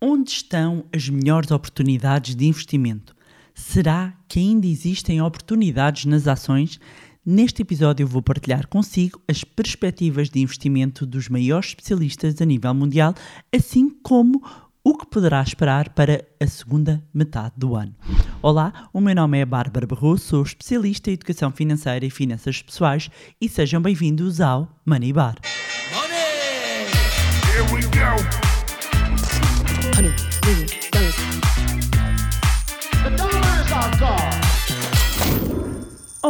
Onde estão as melhores oportunidades de investimento? Será que ainda existem oportunidades nas ações? Neste episódio eu vou partilhar consigo as perspectivas de investimento dos maiores especialistas a nível mundial, assim como o que poderá esperar para a segunda metade do ano. Olá, o meu nome é Bárbara Barroso, sou especialista em educação financeira e finanças pessoais e sejam bem-vindos ao Money Bar. Money! Here we go.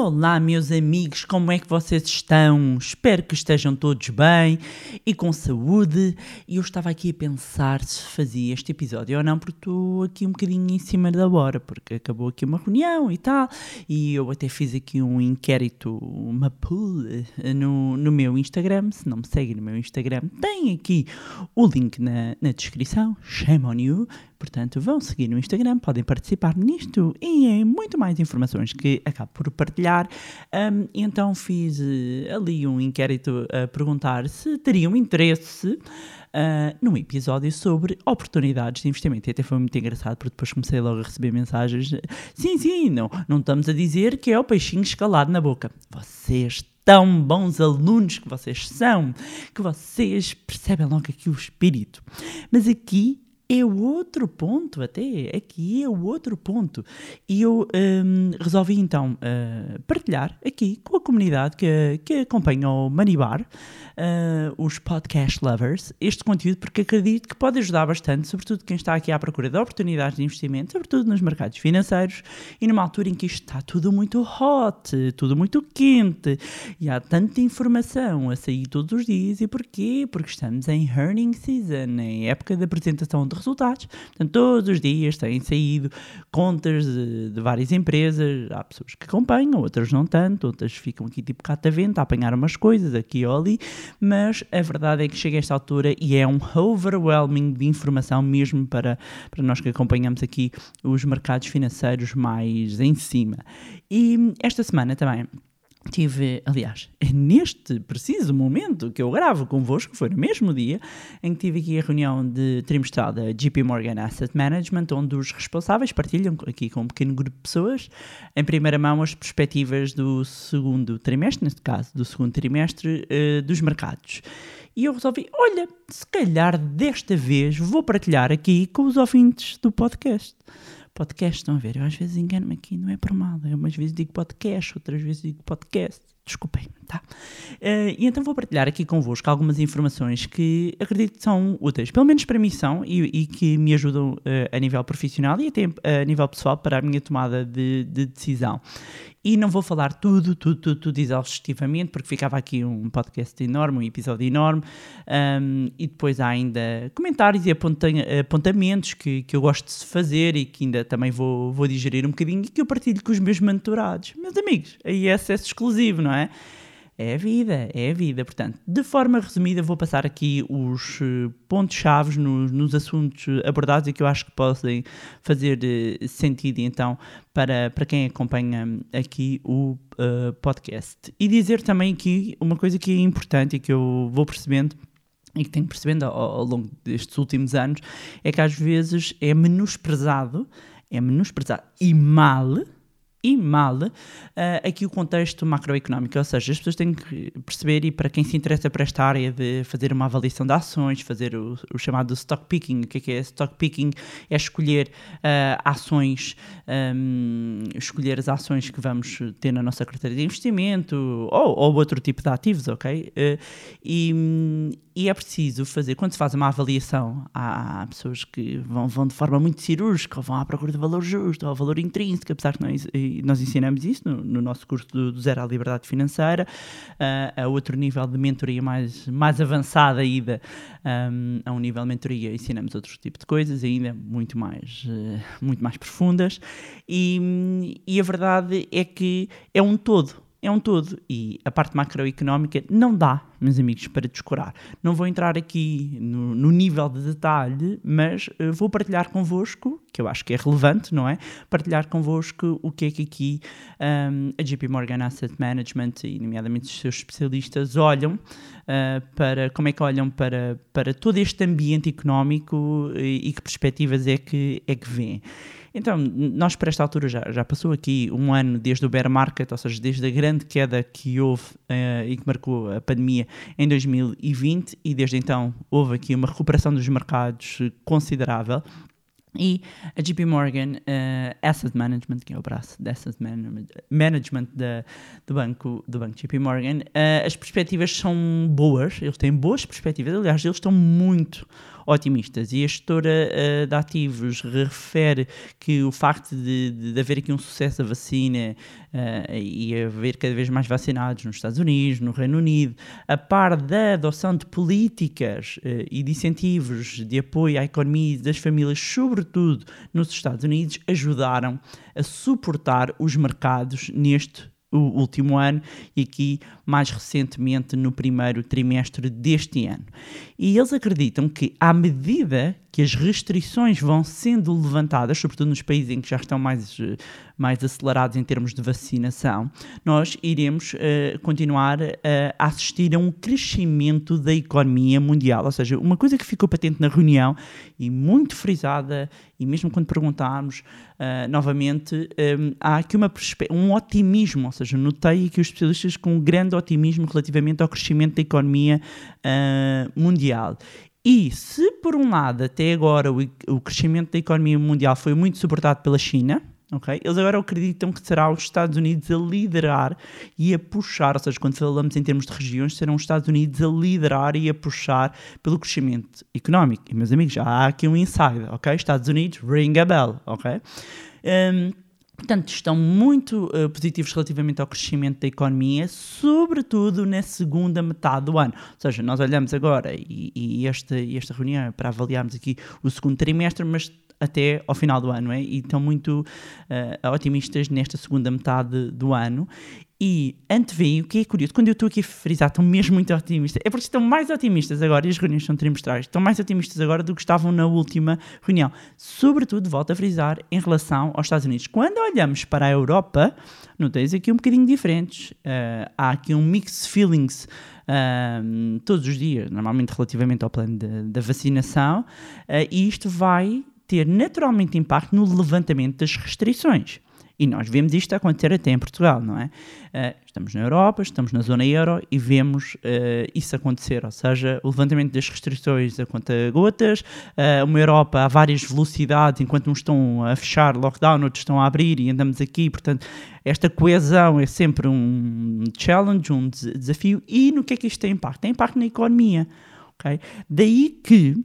Olá, meus amigos, como é que vocês estão? Espero que estejam todos bem e com saúde. E eu estava aqui a pensar se fazia este episódio ou não, porque estou aqui um bocadinho em cima da hora, porque acabou aqui uma reunião e tal. E eu até fiz aqui um inquérito, uma poll eh, no, no meu Instagram. Se não me seguem no meu Instagram, tem aqui o link na, na descrição. Shame on you. Portanto, vão seguir no Instagram, podem participar nisto e em muito mais informações que acabo por partilhar. Um, então fiz uh, ali um inquérito a perguntar se teriam interesse uh, num episódio sobre oportunidades de investimento. E até foi muito engraçado, porque depois comecei logo a receber mensagens. Sim, sim, não, não estamos a dizer que é o peixinho escalado na boca. Vocês tão bons alunos que vocês são, que vocês percebem logo aqui o espírito. Mas aqui é o outro ponto, até, aqui é o outro ponto. E eu um, resolvi então uh, partilhar aqui com a comunidade que, que acompanha o Manibar, uh, os podcast lovers, este conteúdo, porque acredito que pode ajudar bastante, sobretudo quem está aqui à procura de oportunidades de investimento, sobretudo nos mercados financeiros e numa altura em que isto está tudo muito hot, tudo muito quente e há tanta informação a sair todos os dias. E porquê? Porque estamos em earning season, em época de apresentação de resultados. Portanto, todos os dias têm saído contas de, de, várias empresas. Há pessoas que acompanham, outras não tanto, outras ficam aqui tipo catavento a apanhar umas coisas aqui ou ali. Mas a verdade é que chega a esta altura e é um overwhelming de informação mesmo para, para nós que acompanhamos aqui os mercados financeiros mais em cima. E esta semana também Tive, aliás, é neste preciso momento que eu gravo convosco, foi no mesmo dia, em que tive aqui a reunião de trimestral da JP Morgan Asset Management, onde os responsáveis partilham aqui com um pequeno grupo de pessoas, em primeira mão, as perspectivas do segundo trimestre, neste caso, do segundo trimestre uh, dos mercados. E eu resolvi, olha, se calhar desta vez vou partilhar aqui com os ouvintes do podcast podcast, estão a ver? Eu às vezes engano-me aqui, não é por mal. Eu umas vezes digo podcast, outras vezes digo podcast. Desculpem, tá? Uh, e então vou partilhar aqui convosco algumas informações que acredito que são úteis, pelo menos para mim são, e, e que me ajudam uh, a nível profissional e até a nível pessoal para a minha tomada de, de decisão. E não vou falar tudo, tudo, tudo, tudo exaustivamente, porque ficava aqui um podcast enorme, um episódio enorme, um, e depois há ainda comentários e apontamentos que, que eu gosto de fazer e que ainda também vou, vou digerir um bocadinho e que eu partilho com os meus mentorados. Meus amigos, aí é acesso exclusivo, não é? É a vida, é a vida. Portanto, de forma resumida, vou passar aqui os eh, pontos-chave nos, nos, assuntos abordados e que eu acho que podem fazer eh, sentido, então, para, para quem acompanha aqui o uh, podcast. E dizer também aqui uma coisa que é importante e que eu vou percebendo e que tenho percebendo ao, ao longo destes últimos anos é que às vezes é menosprezado, é menosprezado e mal e mal uh, aqui o contexto macroeconómico, ou seja, as pessoas têm que perceber, e para quem se interessa por esta área de fazer uma avaliação de ações, fazer o, o chamado stock picking, o que é, que é stock picking? É escolher uh, ações, um, escolher as ações que vamos ter na nossa carteira de investimento ou, ou outro tipo de ativos, ok? Uh, e, e é preciso fazer, quando se faz uma avaliação, há, pessoas que vão, vão de forma muito cirúrgica, vão à procura de valor justo, ou valor intrínseco, apesar que nós, nós ensinamos isso no, no nosso curso do, do, Zero à Liberdade Financeira, uh, a outro nível de mentoria mais, mais avançada ainda, um, a um nível de mentoria ensinamos outro tipo de coisas, ainda muito mais, uh, muito mais profundas, e, e a verdade é que é um todo, é um todo, e a parte macroeconómica não dá meus amigos, para descurar. Não vou entrar aqui no, no nível de detalhe, mas uh, vou partilhar convosco, que eu acho que é relevante, não é? Partilhar convosco o que é que aqui um, a JP Morgan Asset Management e, nomeadamente, os seus especialistas olham uh, para como é que olham para, para todo este ambiente económico e, e que perspectivas é que, é que vêem. Então, nós para esta altura já, já passou aqui um ano desde o bear market, ou seja, desde a grande queda que houve uh, e que marcou a pandemia em 2020, e desde então houve aqui uma recuperação dos mercados considerável. E a JP Morgan uh, Asset Management, que é o braço de Asset Management, management da, do, banco, do banco JP Morgan, uh, as perspectivas são boas, eles têm boas perspectivas, aliás, eles estão muito otimistas. E a gestora uh, de ativos refere que o facto de, de, haver aqui um sucesso da vacina uh, e haver cada vez mais vacinados nos Estados Unidos, no Reino Unido, a par da adoção de políticas uh, e de incentivos de apoio à economia das famílias, sobretudo nos Estados Unidos, ajudaram a suportar os mercados neste o último ano e aqui mais recentemente no primeiro trimestre deste ano. E eles acreditam que, à medida que as restrições vão sendo levantadas, sobretudo nos países em que já estão mais, eh, mais acelerados em termos de vacinação, nós iremos uh, continuar uh, a assistir a um crescimento da economia mundial. Ou seja, uma coisa que ficou patente na reunião e muito frisada, e mesmo quando perguntámos uh, novamente, um, há aqui uma, um otimismo, ou seja, notei aqui os especialistas com um grande otimismo relativamente ao crescimento da economia mundial. E se, por um lado, até agora o, o crescimento da economia mundial foi muito suportado pela China, Okay? Eles agora acreditam que será os Estados Unidos a liderar e a puxar, ou seja, quando falamos em termos de regiões, serão os Estados Unidos a liderar e a puxar pelo crescimento económico. E, meus amigos, já há aqui um insider, ok? Estados Unidos, ring a bell, ok? Um, Portanto, estão muito uh, positivos relativamente ao crescimento da economia, sobretudo na segunda metade do ano. Ou seja, nós olhamos agora e, e esta, esta reunião é para avaliarmos aqui o segundo trimestre, mas até ao final do ano, é? e estão muito uh, otimistas nesta segunda metade do ano. E antevêm, o que é curioso, quando eu estou aqui a frisar, estão mesmo muito otimistas, é porque estão mais otimistas agora, e as reuniões são trimestrais, estão mais otimistas agora do que estavam na última reunião. Sobretudo, volto a frisar, em relação aos Estados Unidos. Quando olhamos para a Europa, noteis aqui um bocadinho diferentes. Uh, há aqui um mix feelings uh, todos os dias, normalmente relativamente ao plano da vacinação, uh, e isto vai ter naturalmente impacto no levantamento das restrições. E nós vemos isto acontecer até em Portugal, não é? Uh, estamos na Europa, estamos na zona euro e vemos uh, isso acontecer, ou seja, o levantamento das restrições a conta gotas, uh, uma Europa a várias velocidades, enquanto uns estão a fechar lockdown, outros estão a abrir e andamos aqui, portanto, esta coesão é sempre um challenge, um desafio. E no que é que isto tem impacto? Tem impacto na economia. Okay? Daí que,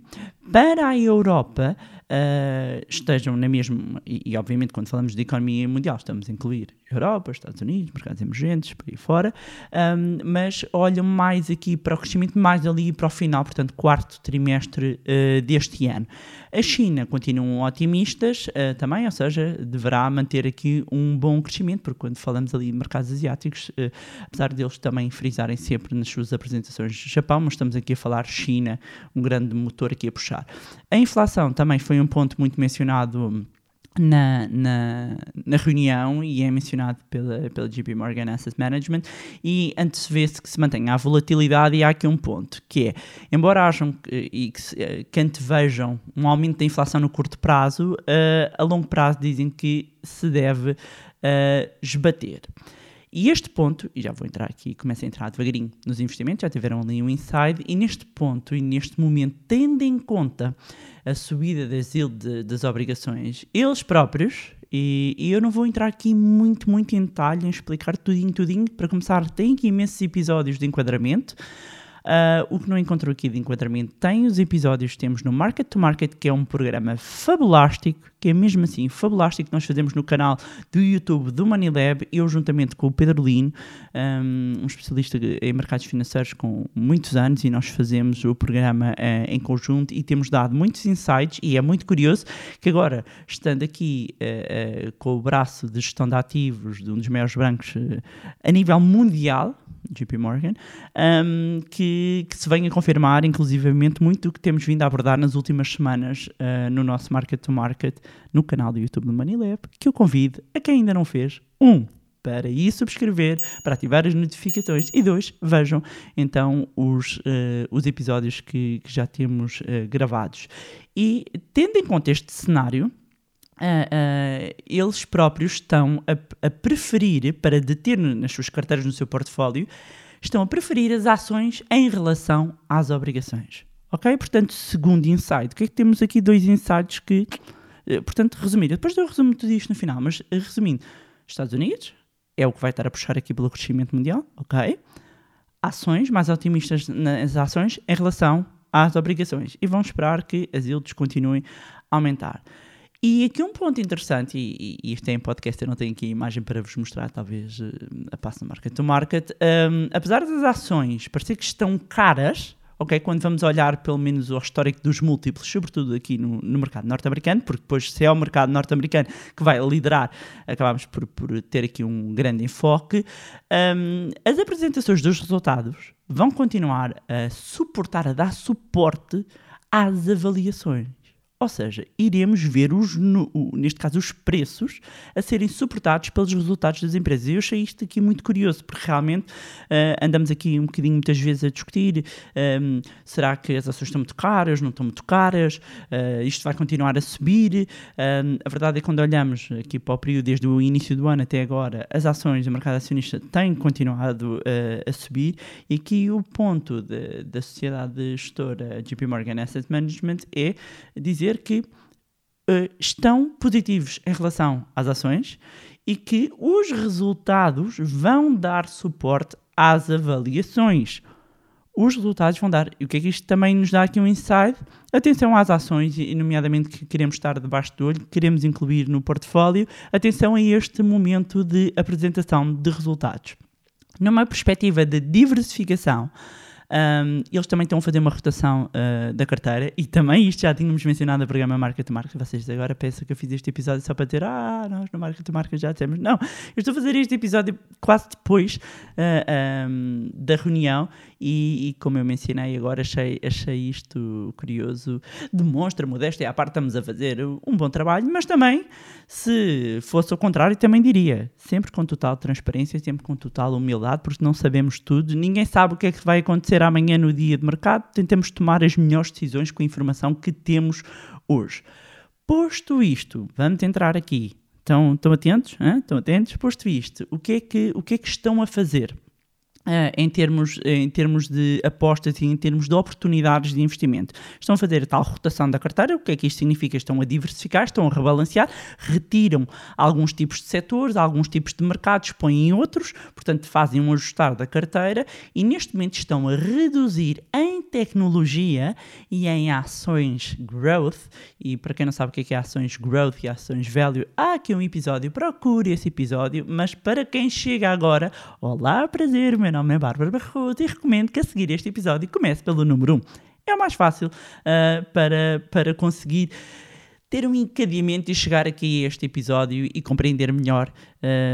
para a Europa, uh, estejam na mesma. E, e, obviamente, quando falamos de economia mundial, estamos a incluir Europa, Estados Unidos, mercados emergentes, por aí fora, um, mas olham mais aqui para o crescimento, mais ali para o final, portanto, quarto trimestre uh, deste ano. A China continuam otimistas uh, também, ou seja, deverá manter aqui um bom crescimento, porque quando falamos ali de mercados asiáticos, apesar deles também frisarem sempre nas suas apresentações Japão, mas estamos aqui a falar China, um grande motor aqui a puxar. A inflação também foi um ponto muito mencionado na, na, na, reunião e é mencionado pela, pela JP Morgan Asset Management e antevê-se que se mantenha a volatilidade e há aqui um ponto, que é, embora hajam e que, eh, que antevejam um aumento da inflação no curto prazo, uh, a longo prazo dizem que se deve uh, esbater. E este ponto, e já vou entrar aqui, começo a entrar devagarinho nos investimentos, já tiveram ali um inside, e neste ponto e neste momento, tendo em conta a subida das yield das obrigações, eles próprios, e, e, eu não vou entrar aqui muito, muito em detalhe em explicar tudinho, tudinho, para começar, tem aqui imensos episódios de enquadramento, Uh, o que não encontrou aqui de enquadramento tem os episódios que temos no Market to Market, que é um programa fabulástico, que é mesmo assim fabulástico, que nós fazemos no canal do YouTube do Money eu juntamente com o Pedro Lino, um, um especialista em mercados financeiros com muitos anos, e nós fazemos o programa uh, em conjunto e temos dado muitos insights, e é muito curioso que agora, estando aqui uh, com o braço de gestão de ativos de um dos maiores bancos a nível mundial, JP Morgan, um, que, que, se vem a confirmar, inclusivamente, muito do que temos vindo a abordar nas últimas semanas uh, no nosso Market to Market, no canal do YouTube do Money que eu convido a quem ainda não fez, um, para ir subscrever, para ativar as notificações e dois, vejam então os, uh, os episódios que, que já temos uh, gravados. E tendo em conta este cenário, Uh, eles próprios estão a, a, preferir, para deter nas suas carteiras no seu portfólio, estão a preferir as ações em relação às obrigações. Ok? Portanto, segundo insight, o que é que temos aqui? Dois insights que, uh, portanto, resumindo, depois eu resumo tudo isto no final, mas resumindo, Estados Unidos é o que vai estar a puxar aqui pelo crescimento mundial, ok? Ações mais otimistas nas ações em relação às obrigações e vão esperar que as yields continuem a aumentar. E aqui um ponto interessante, e, e isto é em podcast, eu não tenho aqui a imagem para vos mostrar, talvez uh, a passo no market to market. Um, apesar das ações parecer que estão caras, ok? Quando vamos olhar pelo menos ao histórico dos múltiplos, sobretudo aqui no, no mercado norte-americano, porque depois se é o mercado norte-americano que vai liderar, acabamos por, por ter aqui um grande enfoque. Um, as apresentações dos resultados vão continuar a suportar, a dar suporte às avaliações. Ou seja, iremos ver, os, no, neste caso, os preços a serem suportados pelos resultados das empresas. E eu achei isto aqui muito curioso, porque realmente uh, andamos aqui um bocadinho muitas vezes a discutir: um, ehm, será que as ações estão muito caras, não estão muito caras, uh, isto vai continuar a subir. Uh, a verdade é que quando olhamos aqui para o período desde o início do ano até agora, as ações do mercado acionista têm continuado uh, a subir. E aqui o ponto de, da sociedade gestora JP Morgan Asset Management é dizer dizer que uh, estão positivos em relação às ações e que os resultados vão dar suporte às avaliações. Os resultados vão dar. E o que é que isto também nos dá aqui um insight? Atenção às ações, e nomeadamente que queremos estar debaixo do olho, queremos incluir no portfólio. Atenção a este momento de apresentação de resultados. Numa perspectiva de diversificação, um, eles também estão a fazer uma rotação uh, da carteira e também isto já tínhamos mencionado no programa Marca to Marca. Vocês agora pensam que eu fiz este episódio só para ter, ah, nós no Marca to Marca já temos. Não, eu estou a fazer este episódio quase depois uh, um, da reunião e, e, como eu mencionei agora, achei, achei isto curioso. Demonstra modéstia à parte, estamos a fazer um bom trabalho, mas também, se fosse ao contrário, também diria, sempre com total transparência, sempre com total humildade, porque não sabemos tudo, ninguém sabe o que é que vai acontecer acontecer amanhã no dia de mercado, tentamos tomar as melhores decisões com a informação que temos hoje. Posto isto, vamos entrar aqui. Estão, estão atentos? Hein? Estão atentos? Posto isto, o que é que, o que, é que estão a fazer? Uh, em, termos, em termos de apostas e em termos de oportunidades de investimento. Estão a fazer a tal rotação da carteira, o que é que isto significa? Estão a diversificar, estão a rebalancear, retiram alguns tipos de setores, alguns tipos de mercados, põem em outros, portanto fazem um ajustar da carteira e neste momento estão a reduzir em tecnologia e em ações growth. E para quem não sabe o que é, que é ações growth e ações value, há aqui um episódio, procure esse episódio, mas para quem chega agora, olá, prazer, meu meu nome é Bárbara Barroso e recomendo que a seguir este episódio comece pelo número 1. É o mais fácil uh, para, para conseguir ter um encadeamento e chegar aqui a este episódio e compreender melhor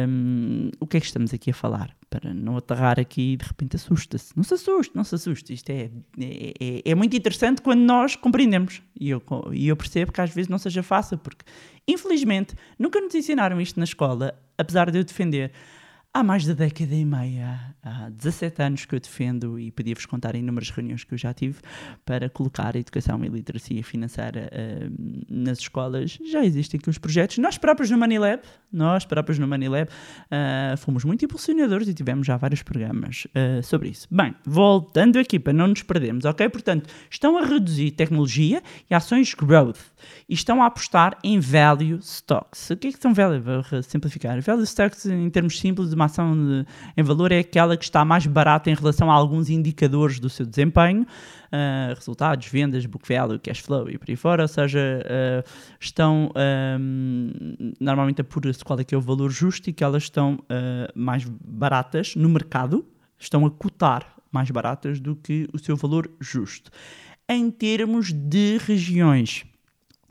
um, o que é que estamos aqui a falar. Para não aterrar aqui e de repente assusta-se. Não se assuste, não se assuste. Isto é, é, é muito interessante quando nós compreendemos. E eu, e eu percebo que às vezes não seja fácil, porque infelizmente nunca nos ensinaram isto na escola, apesar de eu defender há mais de década e meia, há 17 anos que eu defendo e podia-vos contar inúmeras reuniões que eu já tive para colocar a educação e literacia financeira uh, nas escolas. Já existem aqui os projetos. Nós próprios no Manilab, nós próprios no Manilab, uh, fomos muito impulsionadores e tivemos já vários programas uh, sobre isso. Bem, voltando aqui para não nos perdermos, ok? Portanto, estão a reduzir tecnologia e ações growth e estão a apostar em value stocks. O que é que são value? Vou simplificar. Value stocks, em termos simples, uma ação de, em valor é aquela que está mais barata em relação a alguns indicadores do seu desempenho, uh, resultados, vendas, book value, cash flow e por aí fora, ou seja, uh, estão um, normalmente apura-se qual é que é o valor justo e que elas estão uh, mais baratas no mercado, estão a cotar mais baratas do que o seu valor justo. Em termos de regiões,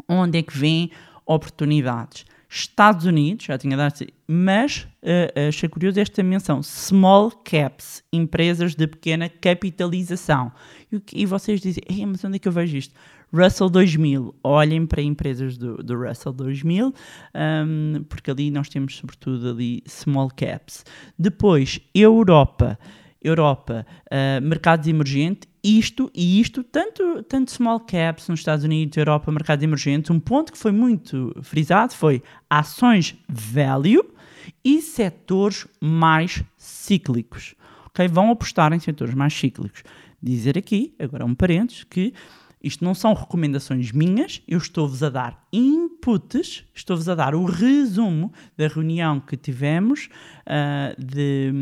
onde é que vêm oportunidades? Estados Unidos, já tinha dado, mas uh, achei curioso esta menção: small caps, empresas de pequena capitalização. E, e vocês dizem, mas onde é que eu vejo isto? Russell 2000, olhem para empresas do, do Russell 2000, um, porque ali nós temos sobretudo ali small caps. Depois, Europa. Europa, uh, mercados emergentes, isto e isto, tanto, tanto small caps nos Estados Unidos, Europa, mercados emergentes, um ponto que foi muito frisado foi ações value e setores mais cíclicos. Okay? Vão apostar em setores mais cíclicos. Dizer aqui, agora um parênteses, que isto não são recomendações minhas, eu estou-vos a dar inputs, estou-vos a dar o resumo da reunião que tivemos uh, de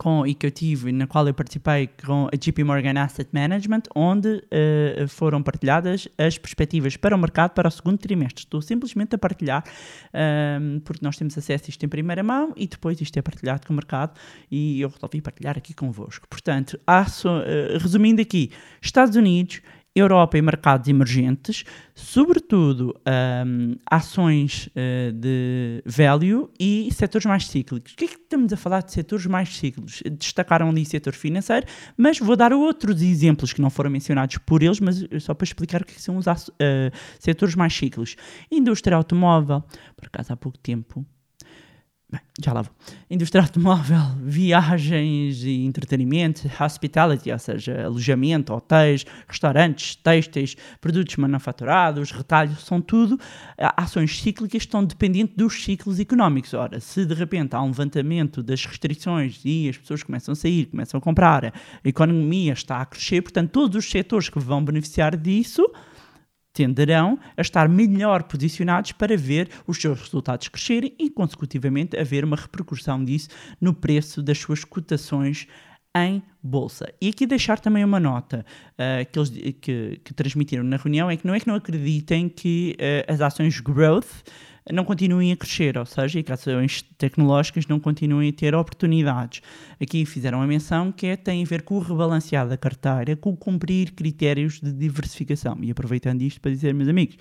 com, e que eu tive, na qual eu participei com a JP Morgan Asset Management, onde uh, foram partilhadas as perspectivas para o mercado para o segundo trimestre. Estou simplesmente a partilhar, uh, porque nós temos acesso a isto em primeira mão e depois isto é partilhado com o mercado e eu resolvi partilhar aqui convosco. Portanto, uh, resumindo aqui, Estados Unidos Europa e mercados emergentes, sobretudo um, ações uh, de value e setores mais cíclicos. O que é que estamos a falar de setores mais cíclicos? Destacaram ali setor financeiro, mas vou dar outros exemplos que não foram mencionados por eles, mas só para explicar o que são os uh, setores mais cíclicos. Indústria automóvel, por acaso há pouco tempo Bem, já lá vou. Indústria automóvel, viagens e entretenimento, hospitality, ou seja, alojamento, hotéis, restaurantes, têxteis, produtos manufaturados, retalhos, são tudo ações cíclicas que estão dependentes dos ciclos económicos. Ora, se de repente há um levantamento das restrições e as pessoas começam a sair, começam a comprar, a economia está a crescer, portanto, todos os setores que vão beneficiar disso tenderão a estar melhor posicionados para ver os seus resultados crescerem e, consecutivamente, haver uma repercussão disso no preço das suas cotações em bolsa. E aqui deixar também uma nota uh, que eles que, que, transmitiram na reunião é que não é que não acreditem que uh, as ações growth não continuem a crescer, ou seja, que ações tecnológicas não continuem a ter oportunidades. Aqui fizeram a menção que é, tem a ver com o rebalancear da carteira, com cumprir critérios de diversificação. E aproveitando isto para dizer, meus amigos,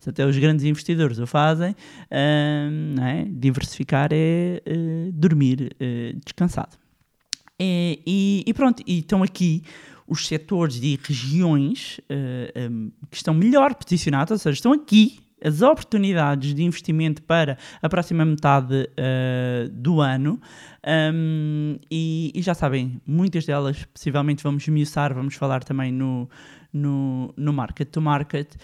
se até os grandes investidores o fazem, uh, é? diversificar é uh, dormir uh, descansado. E, e, e, pronto, e estão aqui os setores e regiões um, que estão melhor posicionados, ou seja, estão aqui as oportunidades de investimento para a próxima metade uh, do ano. Um, e, e, já sabem, muitas delas possivelmente vamos esmiuçar, vamos falar também no, no, no Market to Market.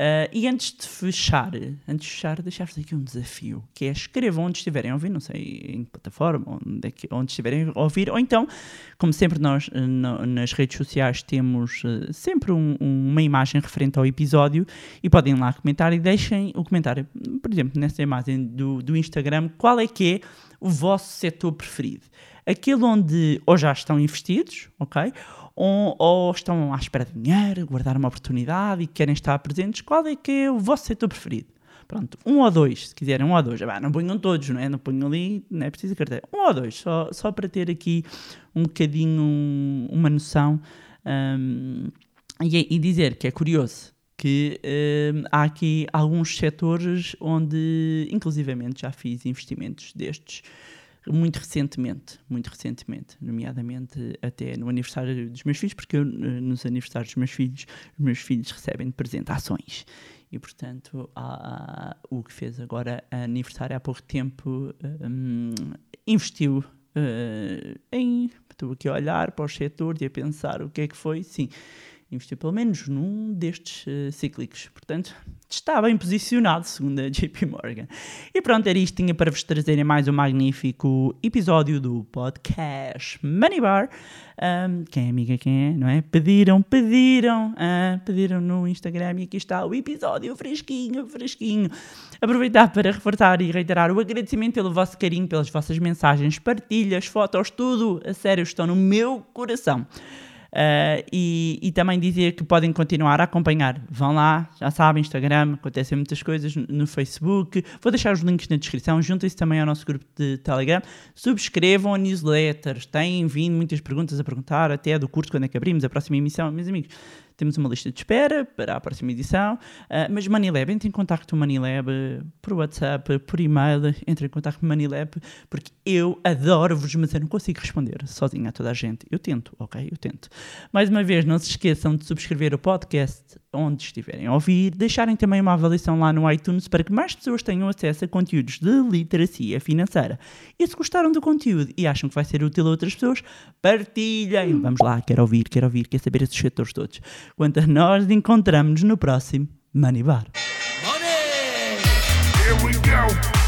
Uh, e antes de fechar, antes de fechar, deixar-vos aqui um desafio, que é escrevam onde estiverem a ouvir, não sei em que plataforma, onde, é que, onde estiverem a ouvir, ou então, como sempre nós eh, no, nas redes sociais temos uh, sempre um, uma imagem referente ao episódio e podem lá comentar e deixem o comentário, por exemplo, nessa imagem do, do Instagram, qual é que é o vosso setor preferido. Aquele onde ou já estão investidos, ok? Ou, ou, estão à espera de dinheiro, guardar uma oportunidade e querem estar presentes, qual é que é o vosso setor preferido? Pronto, um ou dois, se quiserem, um ou dois. Ah, não ponham todos, não é? Não ponham ali, não é preciso carteira. Um ou dois, só, só para ter aqui um bocadinho um, uma noção um, e, e, dizer que é curioso que um, há aqui alguns setores onde, inclusivamente, já fiz investimentos destes muito recentemente, muito recentemente, nomeadamente até no aniversário dos meus filhos, porque eu, eh, nos aniversários dos meus filhos, os meus filhos recebem de presente ações. E, portanto, o que fez agora aniversário há pouco tempo um, investiu uh, em. Estou aqui a olhar para os setores e a pensar o que é que foi. Sim, investiu pelo menos num destes uh, cíclicos. Portanto, está bem posicionado, segundo a JP Morgan. E pronto, era isto. Tinha para vos trazerem mais um magnífico episódio do podcast Money Bar. Um, quem é amiga, quem é, não é? Pediram, pediram, uh, pediram no Instagram e aqui está o episódio fresquinho, fresquinho. Aproveitar para reforçar e reiterar o agradecimento pelo vosso carinho, pelas vossas mensagens, partilhas, fotos, tudo. A sério, estão no meu coração. Uh, e, e, também dizer que podem continuar a acompanhar. Vão lá, já sabem, Instagram, acontecem muitas coisas no Facebook. Vou deixar os links na descrição. Juntem-se também ao nosso grupo de Telegram. Subscrevam a newsletter. Têm vindo muitas perguntas a perguntar, até do curso, quando é que abrimos a próxima emissão. Meus amigos, temos uma lista de espera para a próxima edição. Uh, mas Manilab, entre em contato com o Manilab por WhatsApp, por e-mail, entre em contato com o Manilab, porque eu adoro-vos, mas eu não consigo responder sozinha a toda a gente. Eu tento, ok? Eu tento. Mais uma vez, não se esqueçam de subscrever o podcast onde estiverem a ouvir, deixarem também uma avaliação lá no iTunes para que mais pessoas tenham acesso a conteúdos de literacia financeira. E se gostaram do conteúdo e acham que vai ser útil a outras pessoas, partilhem. Vamos lá, quero ouvir, quero ouvir, quero saber esses setores todos. Quanto a nós, encontramos-nos no próximo Money Bar. Money! Here we go.